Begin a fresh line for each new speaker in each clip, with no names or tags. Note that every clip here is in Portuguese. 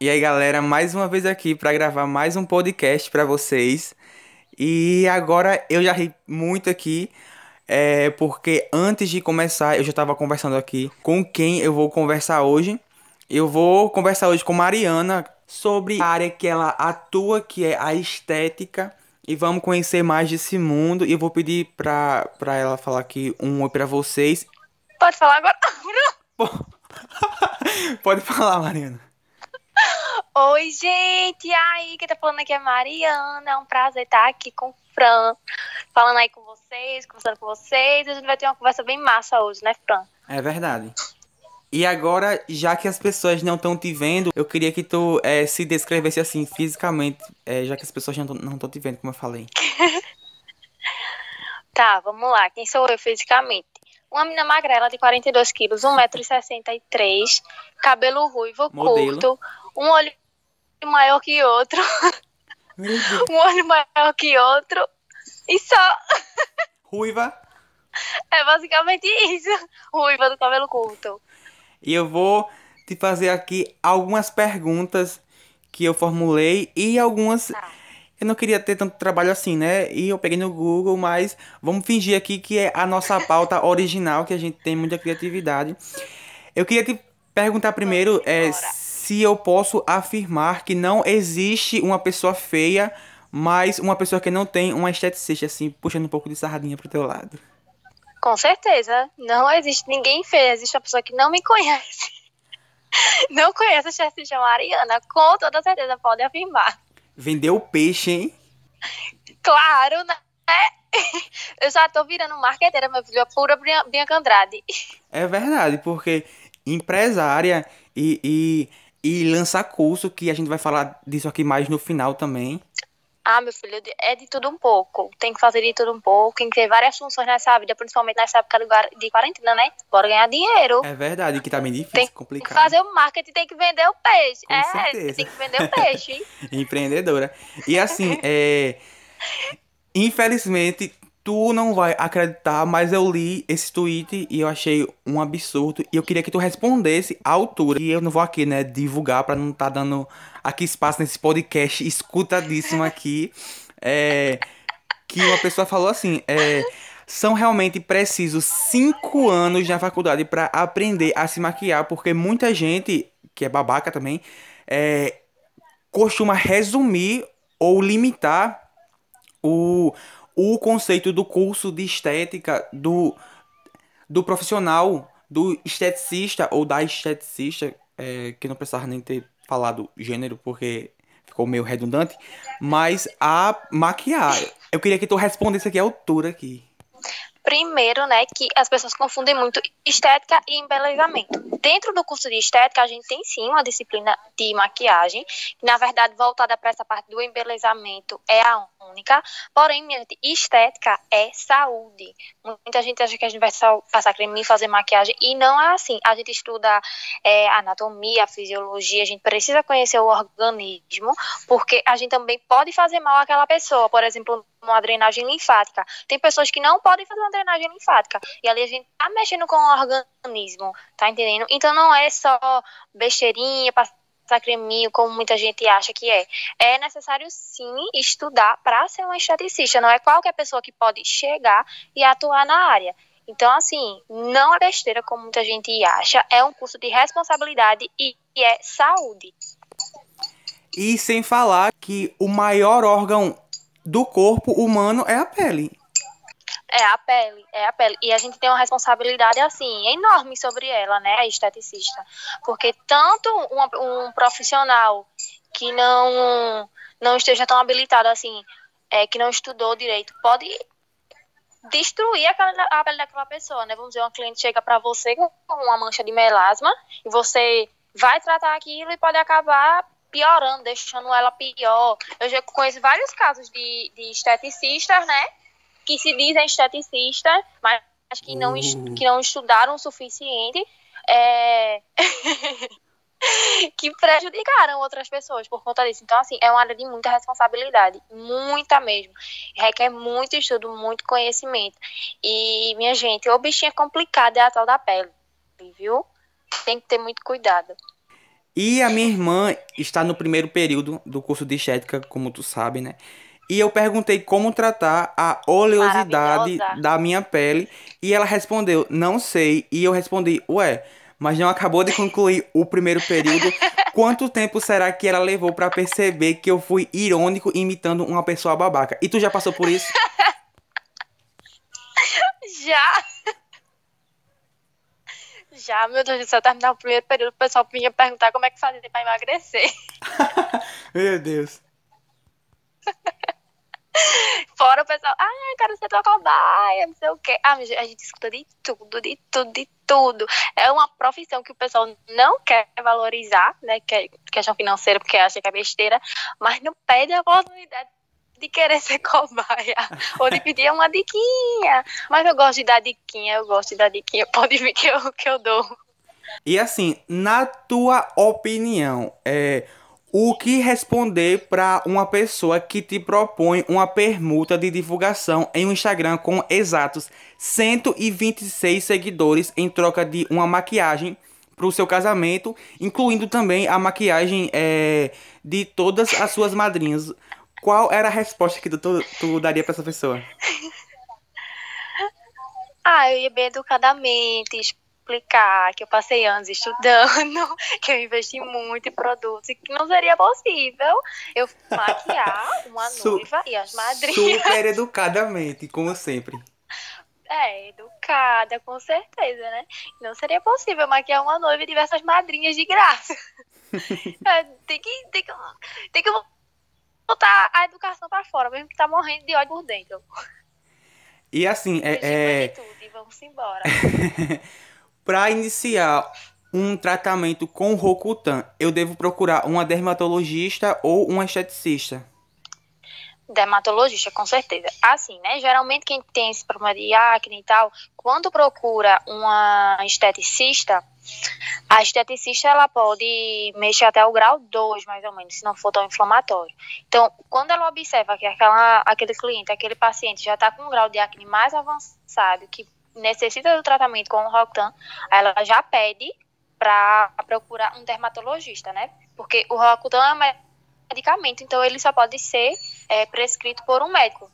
E aí, galera, mais uma vez aqui para gravar mais um podcast para vocês. E agora eu já ri muito aqui, é, porque antes de começar eu já estava conversando aqui com quem eu vou conversar hoje. Eu vou conversar hoje com Mariana sobre a área que ela atua, que é a estética. E vamos conhecer mais desse mundo. E eu vou pedir pra, pra ela falar aqui um oi pra vocês.
Pode falar agora?
Pode falar, Mariana.
Oi, gente! E aí, quem tá falando aqui é Mariana. É um prazer estar aqui com o Fran. Falando aí com vocês, conversando com vocês. A gente vai ter uma conversa bem massa hoje, né, Fran?
É verdade. E agora, já que as pessoas não estão te vendo, eu queria que tu é, se descrevesse assim, fisicamente, é, já que as pessoas não estão te vendo, como eu falei.
tá, vamos lá. Quem sou eu fisicamente? Uma menina magrela de 42 quilos, 1,63m, cabelo ruivo, Modelo. curto, um olho maior que outro, um olho maior que outro, e só.
Ruiva?
É basicamente isso. Ruiva do cabelo curto.
E eu vou te fazer aqui algumas perguntas que eu formulei e algumas. Tá. Eu não queria ter tanto trabalho assim, né? E eu peguei no Google, mas vamos fingir aqui que é a nossa pauta original, que a gente tem muita criatividade. Eu queria te perguntar primeiro é, se eu posso afirmar que não existe uma pessoa feia, mas uma pessoa que não tem uma esteticista, assim, puxando um pouco de sardinha pro teu lado.
Com certeza. Não existe ninguém feio, existe uma pessoa que não me conhece. Não conhece a esteticista Mariana, com toda certeza pode afirmar.
Vendeu peixe, hein?
Claro, né? Eu já tô virando marqueteira, meu filho, a pura Bianca Andrade.
É verdade, porque empresária e, e, e lançar curso, que a gente vai falar disso aqui mais no final também.
Ah, meu filho, é de tudo um pouco. Tem que fazer de tudo um pouco, tem que ter várias funções nessa vida, principalmente nessa época de quarentena, né? Bora ganhar dinheiro.
É verdade, que tá bem difícil, tem complicado.
que fazer o marketing, tem que vender o peixe.
Com
é,
certeza.
tem que vender o peixe.
Empreendedora. E assim, é... Infelizmente, tu não vai acreditar, mas eu li esse tweet e eu achei um absurdo. E eu queria que tu respondesse à altura. E eu não vou aqui, né, divulgar pra não tá dando aqui espaço nesse podcast escutadíssimo aqui. É, que uma pessoa falou assim: é, são realmente precisos cinco anos na faculdade para aprender a se maquiar, porque muita gente, que é babaca também, é, costuma resumir ou limitar o o conceito do curso de estética do, do profissional, do esteticista ou da esteticista, é, que não precisava nem ter falado gênero porque ficou meio redundante, mas a maquiagem. Eu queria que tu respondesse aqui a altura aqui.
Primeiro, né, que as pessoas confundem muito estética e embelezamento. Dentro do curso de estética, a gente tem sim uma disciplina de maquiagem, que na verdade voltada para essa parte do embelezamento é a única. Porém, minha gente, estética é saúde. Muita gente acha que a gente vai só passar creme e fazer maquiagem, e não é assim. A gente estuda é, anatomia, fisiologia, a gente precisa conhecer o organismo, porque a gente também pode fazer mal àquela pessoa. Por exemplo, uma drenagem linfática. Tem pessoas que não podem fazer uma drenagem linfática. E ali a gente tá mexendo com o organismo, tá entendendo? Então não é só besteirinha, passar creminho, como muita gente acha que é. É necessário sim estudar para ser um esteticista. Não é qualquer pessoa que pode chegar e atuar na área. Então, assim, não é besteira como muita gente acha. É um curso de responsabilidade e é saúde.
E sem falar que o maior órgão do corpo humano é a pele.
É a pele, é a pele. E a gente tem uma responsabilidade, assim, enorme sobre ela, né, a esteticista. Porque tanto um, um profissional que não, não esteja tão habilitado, assim, é, que não estudou direito, pode destruir aquela, a pele daquela pessoa, né? Vamos dizer, uma cliente chega para você com uma mancha de melasma e você vai tratar aquilo e pode acabar piorando, deixando ela pior. Eu já conheço vários casos de, de esteticistas, né? Que se dizem esteticistas, mas que não, uh. que não estudaram o suficiente. É... que prejudicaram outras pessoas por conta disso. Então, assim, é uma área de muita responsabilidade, muita mesmo. Requer muito estudo, muito conhecimento. E, minha gente, o bichinho é complicado é a tal da pele, viu? Tem que ter muito cuidado.
E a minha irmã está no primeiro período do curso de estética, como tu sabe, né? E eu perguntei como tratar a oleosidade da minha pele. E ela respondeu, não sei. E eu respondi, ué, mas não acabou de concluir o primeiro período. Quanto tempo será que ela levou para perceber que eu fui irônico imitando uma pessoa babaca? E tu já passou por isso?
já! Já, meu Deus do céu, terminar o primeiro período, o pessoal vinha perguntar como é que fazia pra emagrecer.
meu Deus.
Fora o pessoal, ah, quero ser tua cobaia, não sei o quê. Ah, a gente escuta de tudo, de tudo, de tudo. É uma profissão que o pessoal não quer valorizar, né? Que é questão financeira, porque acha que é besteira, mas não pede a oportunidade de querer ser cobaia ou de pedir uma diquinha. Mas eu gosto de dar diquinha, eu gosto de dar diquinha. Pode vir que eu, que eu dou.
E assim, na tua opinião, é, o que responder para uma pessoa que te propõe uma permuta de divulgação em um Instagram com exatos 126 seguidores em troca de uma maquiagem para o seu casamento, incluindo também a maquiagem é, de todas as suas madrinhas? Qual era a resposta que tu, tu daria para essa pessoa?
Ah, eu ia bem educadamente explicar que eu passei anos estudando, que eu investi muito em produtos e que não seria possível eu maquiar uma noiva e as madrinhas.
Super educadamente, como sempre.
É, educada, com certeza, né? Não seria possível maquiar uma noiva e diversas madrinhas de graça. é, tem, que, tem, que, tem que botar a educação para fora, mesmo que tá morrendo de ódio por dentro.
E assim, é.
é... Vamos embora.
Para iniciar um tratamento com Rocutan, eu devo procurar uma dermatologista ou um esteticista?
Dermatologista, com certeza. Assim, né? Geralmente quem tem esse problema de acne e tal, quando procura uma esteticista, a esteticista ela pode mexer até o grau 2, mais ou menos, se não for tão inflamatório. Então, quando ela observa que aquela, aquele cliente, aquele paciente já está com um grau de acne mais avançado, que necessita do tratamento com o Rocutan, ela já pede para procurar um dermatologista, né? Porque o Rocutan é um medicamento, então ele só pode ser é, prescrito por um médico.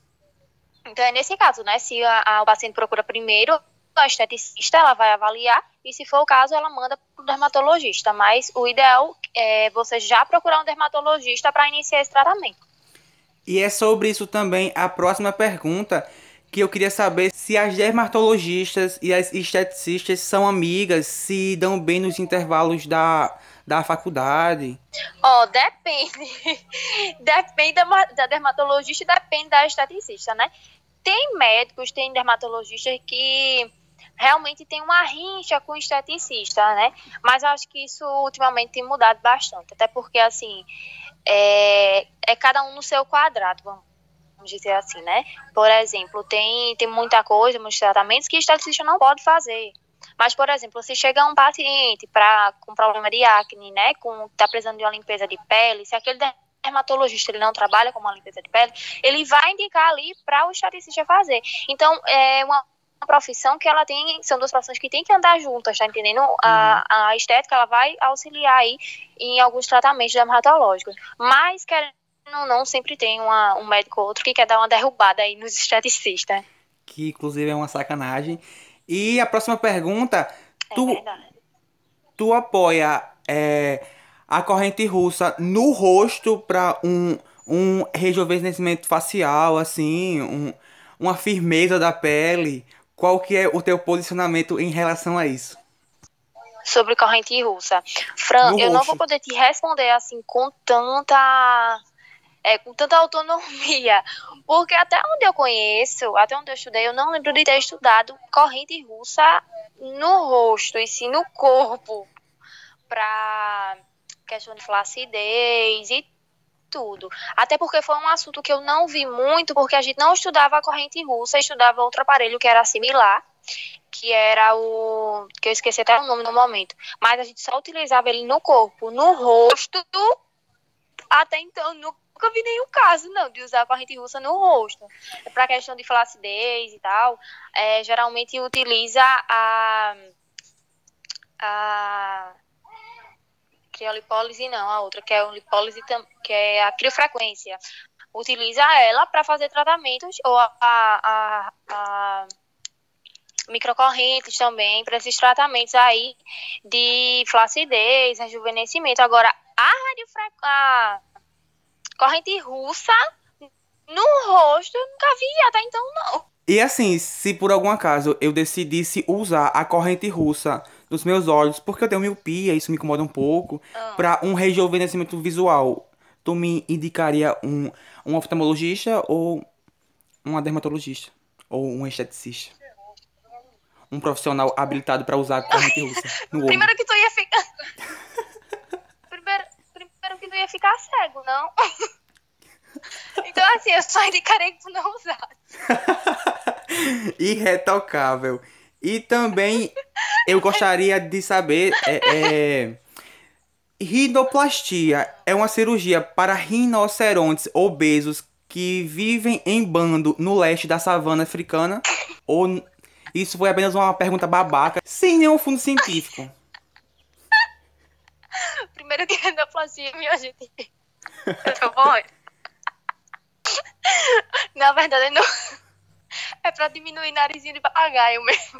Então é nesse caso, né? Se a, a, o paciente procura primeiro a esteticista, ela vai avaliar e se for o caso, ela manda para o dermatologista. Mas o ideal é você já procurar um dermatologista para iniciar esse tratamento.
E é sobre isso também a próxima pergunta que eu queria saber se as dermatologistas e as esteticistas são amigas, se dão bem nos intervalos da, da faculdade?
Ó, oh, depende. depende da, dermatologista e depende da esteticista, né? Tem médicos, tem dermatologistas que realmente tem uma rincha com esteticista, né? Mas eu acho que isso ultimamente tem mudado bastante. Até porque, assim, é, é cada um no seu quadrado, vamos vamos dizer assim, né? Por exemplo, tem, tem muita coisa, muitos tratamentos que o esteticista não pode fazer. Mas, por exemplo, se chega um paciente pra, com problema de acne, né, com tá precisando de uma limpeza de pele, se aquele dermatologista ele não trabalha com uma limpeza de pele, ele vai indicar ali para o esteticista fazer. Então, é uma profissão que ela tem, são duas profissões que tem que andar juntas, tá entendendo? A, uhum. a estética, ela vai auxiliar aí em alguns tratamentos dermatológicos. Mas, querendo não, não sempre tem uma, um médico ou outro que quer dar uma derrubada aí nos esteticistas.
Que inclusive é uma sacanagem. E a próxima pergunta, é tu, tu apoia é, a corrente russa no rosto para um, um rejuvenescimento facial, assim, um, uma firmeza da pele? Qual que é o teu posicionamento em relação a isso?
Sobre corrente russa. Fran, no eu rosto. não vou poder te responder assim com tanta é, com tanta autonomia. Porque até onde eu conheço, até onde eu estudei, eu não lembro de ter estudado corrente russa no rosto, e sim no corpo, para questão de flacidez e tudo. Até porque foi um assunto que eu não vi muito, porque a gente não estudava a corrente russa, estudava outro aparelho que era similar, que era o. que eu esqueci até o nome no momento. Mas a gente só utilizava ele no corpo, no rosto. Até então, no nunca vi nenhum caso, não, de usar corrente russa no rosto. É para questão de flacidez e tal, é, geralmente utiliza a, a criolipólise não, a outra, que é, lipólise, que é a criofrequência. Utiliza ela para fazer tratamentos, ou a, a, a microcorrentes também, para esses tratamentos aí de flacidez, rejuvenescimento. Agora, a radiofrequência, corrente russa, no rosto, eu nunca vi até então, não.
E assim, se por algum acaso eu decidisse usar a corrente russa nos meus olhos, porque eu tenho miopia, isso me incomoda um pouco, ah. para um rejuvenescimento visual, tu me indicaria um, um oftalmologista ou uma dermatologista? Ou um esteticista? Um profissional habilitado para usar a corrente russa no olho.
Primeiro que tu ia ficar. primeiro, primeiro que tu ia ficar cego, não? então assim, eu só indicarei que tu não usasse.
Irretocável. E também eu gostaria de saber. É, é, rinoplastia é uma cirurgia para rinocerontes obesos que vivem em bando no leste da savana africana? Ou isso foi apenas uma pergunta babaca, sem nenhum fundo científico?
Primeiro que rinoplastia, minha gente. Tá bom? Na verdade, não. É pra diminuir narizinho de papagaio mesmo.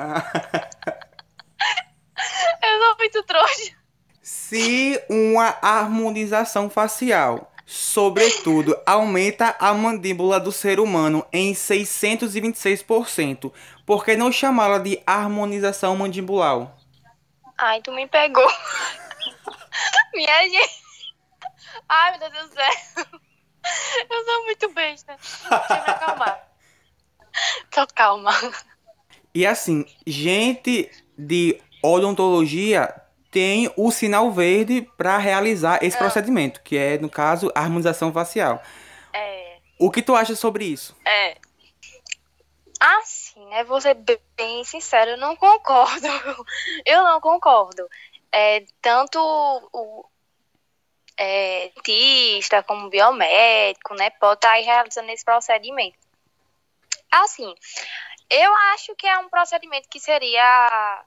Eu sou muito trouxa.
Se uma harmonização facial, sobretudo, aumenta a mandíbula do ser humano em 626%, por que não chamá-la de harmonização mandibular?
Ai, tu me pegou. Ai, meu Deus do céu. Eu sou muito besta. Deixa eu me acalmar. Tô calma.
E assim, gente de odontologia tem o sinal verde para realizar esse ah. procedimento, que é, no caso, a harmonização facial.
É.
O que tu acha sobre isso?
É. Assim, né? Vou ser bem sincero, eu não concordo. Eu não concordo. É, tanto o é, dentista como biomédico, né? Pode estar tá realizando esse procedimento. Assim, eu acho que é um procedimento que seria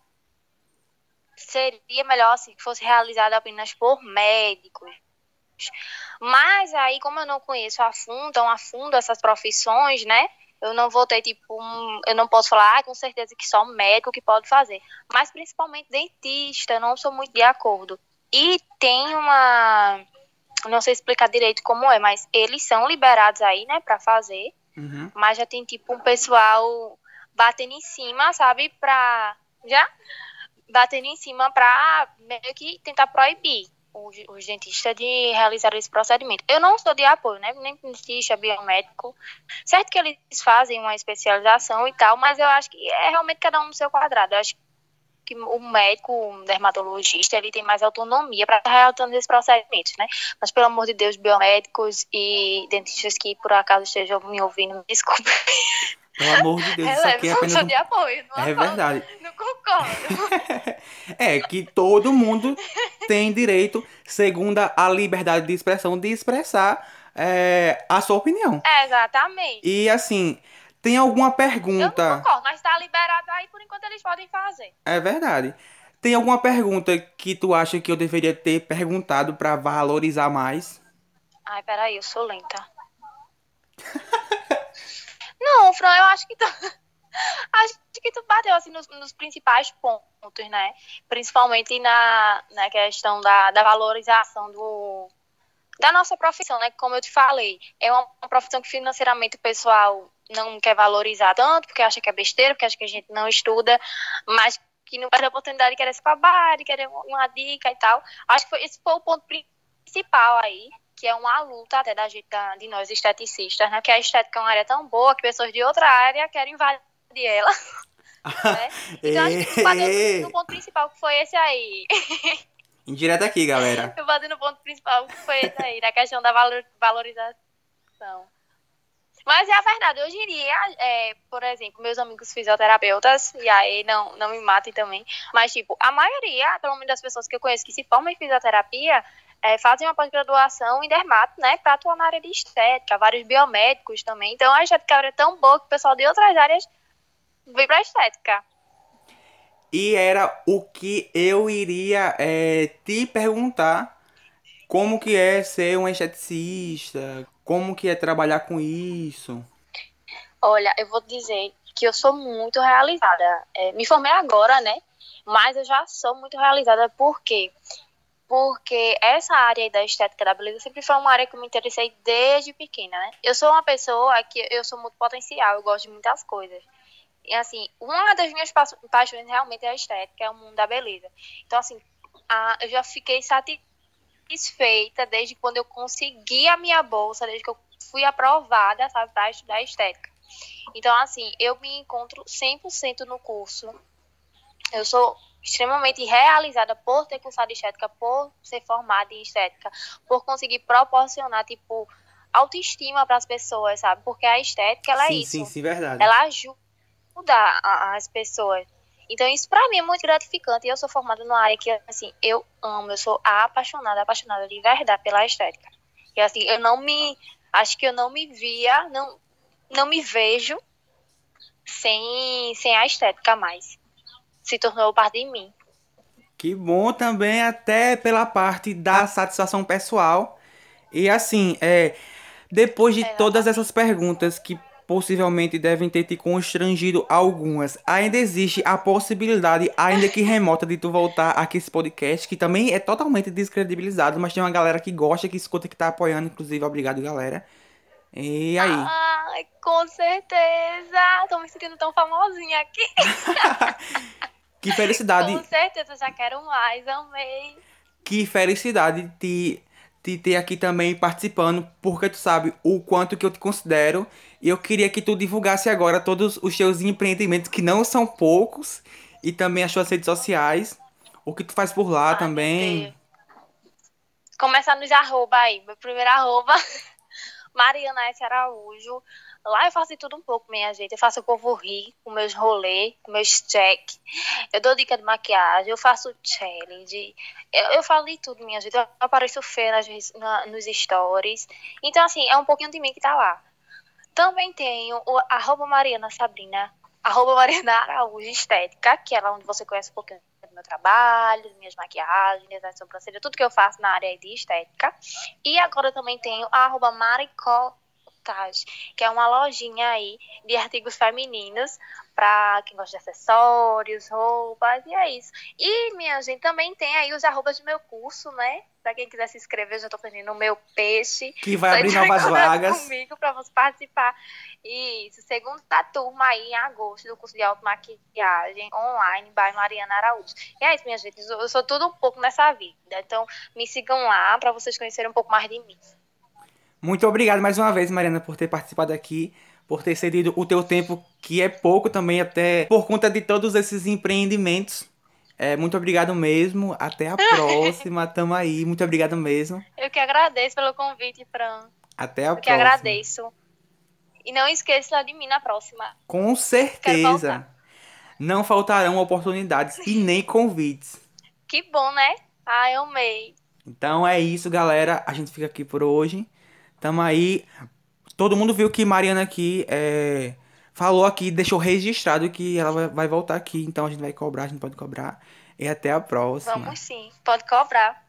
seria melhor assim, que fosse realizado apenas por médicos. Mas aí, como eu não conheço a fundo, tão a fundo essas profissões, né? Eu não vou ter, tipo, um, eu não posso falar ah, com certeza que só médico que pode fazer. Mas principalmente dentista, não sou muito de acordo. E tem uma. Não sei explicar direito como é, mas eles são liberados aí, né, pra fazer. Uhum. Mas já tem, tipo, um pessoal batendo em cima, sabe? Pra. Já? Batendo em cima pra meio que tentar proibir os, os dentistas de realizar esse procedimento. Eu não sou de apoio, né? Nem dentista, biomédico. Certo que eles fazem uma especialização e tal, mas eu acho que é realmente cada um no seu quadrado. Eu acho que o médico, o dermatologista, ele tem mais autonomia para estar realizando esses procedimentos, né? Mas, pelo amor de Deus, biomédicos e dentistas que por acaso estejam me ouvindo, me.
Pelo amor de Deus, isso aqui é apenas
um... de apoio, não
É verdade.
Não concordo.
é que todo mundo tem direito, segundo a liberdade de expressão, de expressar é, a sua opinião.
É, exatamente.
E assim, tem alguma pergunta? Eu
não concordo, mas tá liberado aí por enquanto eles podem fazer.
É verdade. Tem alguma pergunta que tu acha que eu deveria ter perguntado para valorizar mais?
Ai, peraí, eu sou lenta. não, Fran, eu acho que tu... acho que tu bateu assim nos, nos, principais pontos, né? Principalmente na, na questão da, da valorização do, da nossa profissão, né? Como eu te falei, é uma, profissão que financeiramente o pessoal não quer valorizar tanto, porque acha que é besteira, porque acha que a gente não estuda, mas que não perde a oportunidade de querer se babar, de querer uma dica e tal. Acho que foi, esse foi o ponto principal aí, que é uma luta até da gente, da, de nós esteticistas, né? Que a estética é uma área tão boa que pessoas de outra área querem invadir ela. né? Então acho que bateu no ponto principal, que foi esse aí.
Indireto aqui, galera.
Eu bateu no ponto principal, que foi esse aí, na questão da valor, valorização. Mas é a verdade, hoje em dia, é, por exemplo, meus amigos fisioterapeutas, e aí não, não me matem também, mas tipo, a maioria, pelo menos das pessoas que eu conheço que se formam em fisioterapia, é, fazem uma pós-graduação em dermato, né, para atuar na área de estética, vários biomédicos também. Então a estética é tão boa que o pessoal de outras áreas vem pra estética.
E era o que eu iria é, te perguntar como que é ser um esteticista? Como que é trabalhar com isso?
Olha, eu vou dizer que eu sou muito realizada. É, me formei agora, né? Mas eu já sou muito realizada porque porque essa área da estética da beleza sempre foi uma área que eu me interessei desde pequena, né? Eu sou uma pessoa que eu sou muito potencial, eu gosto de muitas coisas. E assim, uma das minhas paixões realmente é a estética, é o mundo da beleza. Então assim, a, eu já fiquei satisfeita desde quando eu consegui a minha bolsa, desde que eu fui aprovada, sabe, para estudar estética. Então assim, eu me encontro 100% no curso. Eu sou extremamente realizada por ter cursado estética, por ser formada em estética, por conseguir proporcionar, tipo, autoestima para as pessoas, sabe? Porque a estética, ela é
sim,
é isso.
Sim, sim, verdade.
Ela ajuda as pessoas. Então, isso para mim é muito gratificante. E eu sou formada numa área que, assim, eu amo, eu sou apaixonada, apaixonada de verdade pela estética. E, assim, eu não me. Acho que eu não me via, não, não me vejo sem, sem a estética mais se tornou parte de mim.
Que bom também, até pela parte da satisfação pessoal. E assim, é, depois de é, todas essas perguntas que possivelmente devem ter te constrangido algumas, ainda existe a possibilidade, ainda que remota, de tu voltar aqui esse podcast, que também é totalmente descredibilizado, mas tem uma galera que gosta, que escuta, que tá apoiando, inclusive, obrigado, galera. E aí?
Ai, com certeza! Tô me sentindo tão famosinha aqui.
Que felicidade.
Com certeza, já quero mais, amei.
Que felicidade te, te ter aqui também participando, porque tu sabe o quanto que eu te considero. E eu queria que tu divulgasse agora todos os teus empreendimentos, que não são poucos, e também as suas redes sociais. O que tu faz por lá Ai, também.
Começar nos arroba aí. Meu primeiro arroba, Mariana S. Araújo. Lá eu faço de tudo um pouco, minha gente. Eu faço o povo rir com meus rolês, com meus check. Eu dou dica de maquiagem, eu faço challenge. Eu, eu falo de tudo, minha gente. Eu apareço feia nas, na, nos stories. Então, assim, é um pouquinho de mim que tá lá. Também tenho o arroba Mariana Sabrina, arroba Mariana Araújo Estética, que é lá onde você conhece um pouquinho do meu trabalho, minhas maquiagens, design de sobrancelha, tudo que eu faço na área de estética. E agora também tenho a arroba Maricó que é uma lojinha aí de artigos femininos para quem gosta de acessórios, roupas, e é isso. E, minha gente, também tem aí os arrobas do meu curso, né? Para quem quiser se inscrever, eu já tô fazendo o meu peixe.
Que vai abrir novas vagas.
comigo para você participar. Isso, segunda turma aí em agosto do curso de automaquiagem online by Mariana Araújo. E é isso, minha gente, eu sou tudo um pouco nessa vida. Então, me sigam lá para vocês conhecerem um pouco mais de mim.
Muito obrigado mais uma vez, Mariana, por ter participado aqui, por ter cedido o teu tempo, que é pouco também, até por conta de todos esses empreendimentos. É, muito obrigado mesmo. Até a próxima. Tamo aí. Muito obrigado mesmo.
Eu que agradeço pelo convite, Fran.
Até a
Eu
próxima. Eu
que agradeço. E não esqueça de mim na próxima.
Com certeza. Não faltarão oportunidades e nem convites.
Que bom, né? Ai, eu amei.
Então é isso, galera. A gente fica aqui por hoje. Tamo aí. Todo mundo viu que Mariana aqui é, falou aqui, deixou registrado que ela vai voltar aqui. Então a gente vai cobrar, a gente pode cobrar. E até a próxima.
Vamos sim, pode cobrar.